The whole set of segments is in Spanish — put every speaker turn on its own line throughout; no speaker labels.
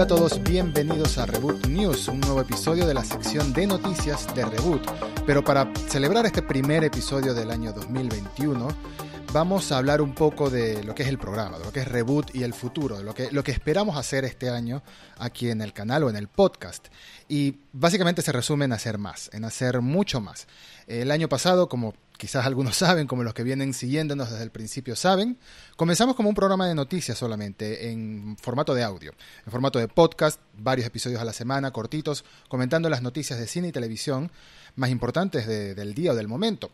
Hola a todos, bienvenidos a Reboot News, un nuevo episodio de la sección de noticias de Reboot. Pero para celebrar este primer episodio del año 2021, vamos a hablar un poco de lo que es el programa, de lo que es Reboot y el futuro, de lo que, lo que esperamos hacer este año aquí en el canal o en el podcast. Y básicamente se resume en hacer más, en hacer mucho más. El año pasado, como quizás algunos saben, como los que vienen siguiéndonos desde el principio saben, comenzamos como un programa de noticias solamente, en formato de audio, en formato de podcast, varios episodios a la semana, cortitos, comentando las noticias de cine y televisión más importantes del día o del momento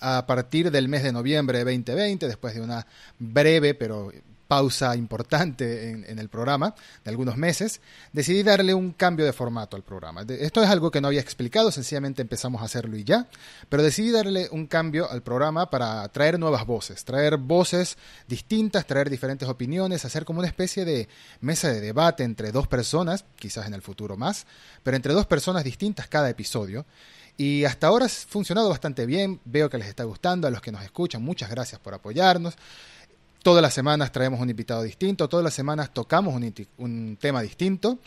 a partir del mes de noviembre de 2020, después de una breve pero pausa importante en, el programa de algunos meses, decidí darle un cambio de formato al programa. Esto es algo que no había explicado, sencillamente empezamos a hacerlo y ya, pero decidí darle un cambio al programa para traer nuevas voces, traer voces distintas, traer diferentes opiniones, hacer como una especie de mesa de debate entre dos personas, quizás en el futuro más, pero entre dos personas distintas cada episodio y hasta ahora ha funcionado bastante bien, veo que les está gustando, a los que nos escuchan, muchas gracias por apoyarnos. Todas las semanas traemos un invitado distinto, todas las semanas tocamos un, tema distinto,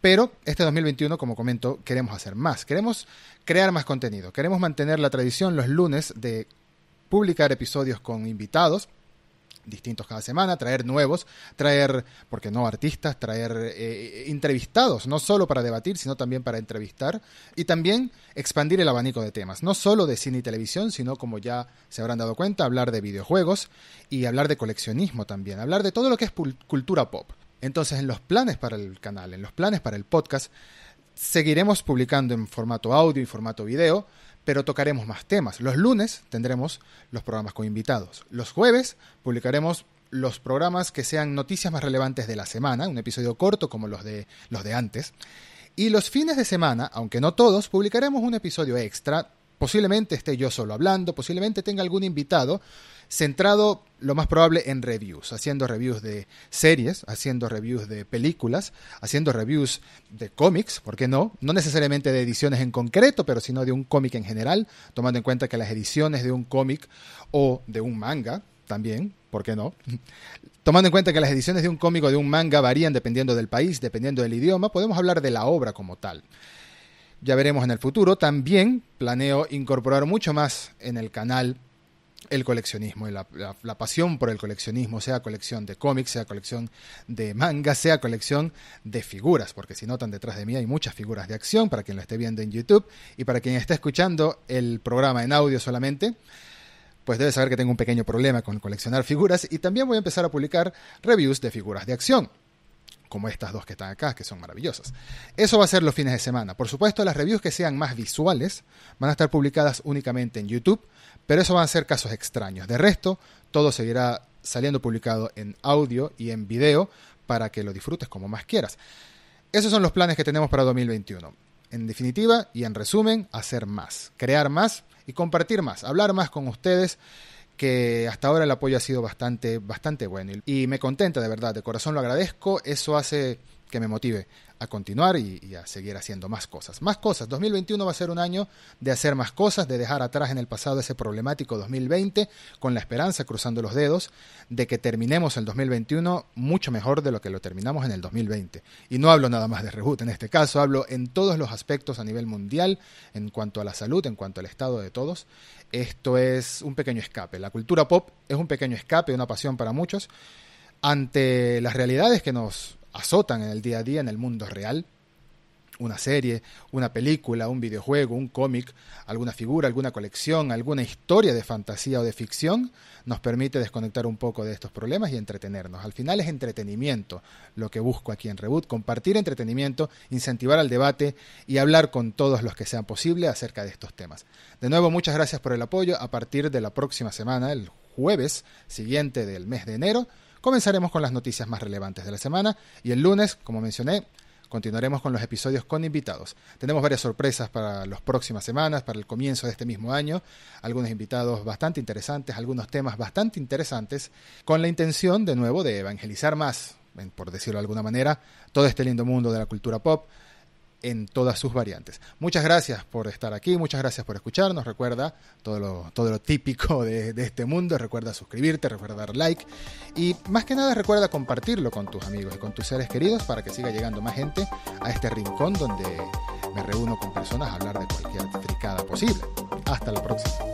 pero este 2021, como comento, queremos hacer más, queremos crear más contenido, queremos mantener la tradición los lunes de publicar episodios con invitados, distintos cada semana, traer nuevos, traer, porque no artistas, traer eh, entrevistados, no solo para debatir, sino también para entrevistar, y también expandir el abanico de temas, no solo de cine y televisión, sino como ya se habrán dado cuenta, hablar de videojuegos y hablar de coleccionismo también, hablar de todo lo que es cultura pop. Entonces, en los planes para el canal, en los planes para el podcast, seguiremos publicando en formato audio y formato video, pero tocaremos más temas. Los lunes tendremos los programas con invitados. Los jueves publicaremos los programas que sean noticias más relevantes de la semana, un episodio corto como los de, los de antes. Y los fines de semana, aunque no todos, publicaremos un episodio extra. Posiblemente esté yo solo hablando, posiblemente tenga algún invitado, centrado lo más probable en reviews, haciendo reviews de series, haciendo reviews de películas, haciendo reviews de cómics, ¿por qué no? No necesariamente de ediciones en concreto, pero sino de un cómic en general, tomando en cuenta que las ediciones de un cómic o de un manga también, ¿por qué no? Tomando en cuenta que las ediciones de un cómic o de un manga varían dependiendo del país, dependiendo del idioma, podemos hablar de la obra como tal. Ya veremos en el futuro. También planeo incorporar mucho más en el canal el coleccionismo y la, pasión por el coleccionismo, sea colección de cómics, sea colección de mangas, sea colección de figuras, porque si notan detrás de mí hay muchas figuras de acción para quien lo esté viendo en YouTube y para quien esté escuchando el programa en audio solamente, pues debe saber que tengo un pequeño problema con coleccionar figuras y también voy a empezar a publicar reviews de figuras de acción como estas dos que están acá, que son maravillosas. Eso va a ser los fines de semana. Por supuesto, las reviews que sean más visuales van a estar publicadas únicamente en YouTube, pero eso van a ser casos extraños. De resto, todo seguirá saliendo publicado en audio y en video para que lo disfrutes como más quieras. Esos son los planes que tenemos para 2021. En definitiva y en resumen, hacer más, crear más y compartir más, hablar más con ustedes que hasta ahora el apoyo ha sido bastante, bastante bueno. Y me contenta de verdad, de corazón lo agradezco, eso hace que me motive a continuar y, a seguir haciendo más cosas. Más cosas. 2021 va a ser un año de hacer más cosas, de dejar atrás en el pasado ese problemático 2020, con la esperanza, cruzando los dedos, de que terminemos el 2021 mucho mejor de lo que lo terminamos en el 2020. Y no hablo nada más de reboot en este caso, hablo en todos los aspectos a nivel mundial, en cuanto a la salud, en cuanto al estado de todos. Esto es un pequeño escape. La cultura pop es un pequeño escape, una pasión para muchos, ante las realidades que nos azotan en el día a día en el mundo real. Una serie, una película, un videojuego, un cómic, alguna figura, alguna colección, alguna historia de fantasía o de ficción nos permite desconectar un poco de estos problemas y entretenernos. Al final es entretenimiento lo que busco aquí en Reboot, compartir entretenimiento, incentivar al debate y hablar con todos los que sean posible acerca de estos temas. De nuevo, muchas gracias por el apoyo. A partir de la próxima semana, el jueves siguiente del mes de enero, Comenzaremos con las noticias más relevantes de la semana y el lunes, como mencioné, continuaremos con los episodios con invitados. Tenemos varias sorpresas para las próximas semanas, para el comienzo de este mismo año, algunos invitados bastante interesantes, algunos temas bastante interesantes, con la intención, de nuevo, de evangelizar más, por decirlo de alguna manera, todo este lindo mundo de la cultura pop, en todas sus variantes. Muchas gracias por estar aquí, muchas gracias por escucharnos. Recuerda todo lo, todo lo típico de, de este mundo. Recuerda suscribirte, recuerda dar like y más que nada recuerda compartirlo con tus amigos y con tus seres queridos para que siga llegando más gente a este rincón donde me reúno con personas a hablar de cualquier fricada posible. Hasta la próxima.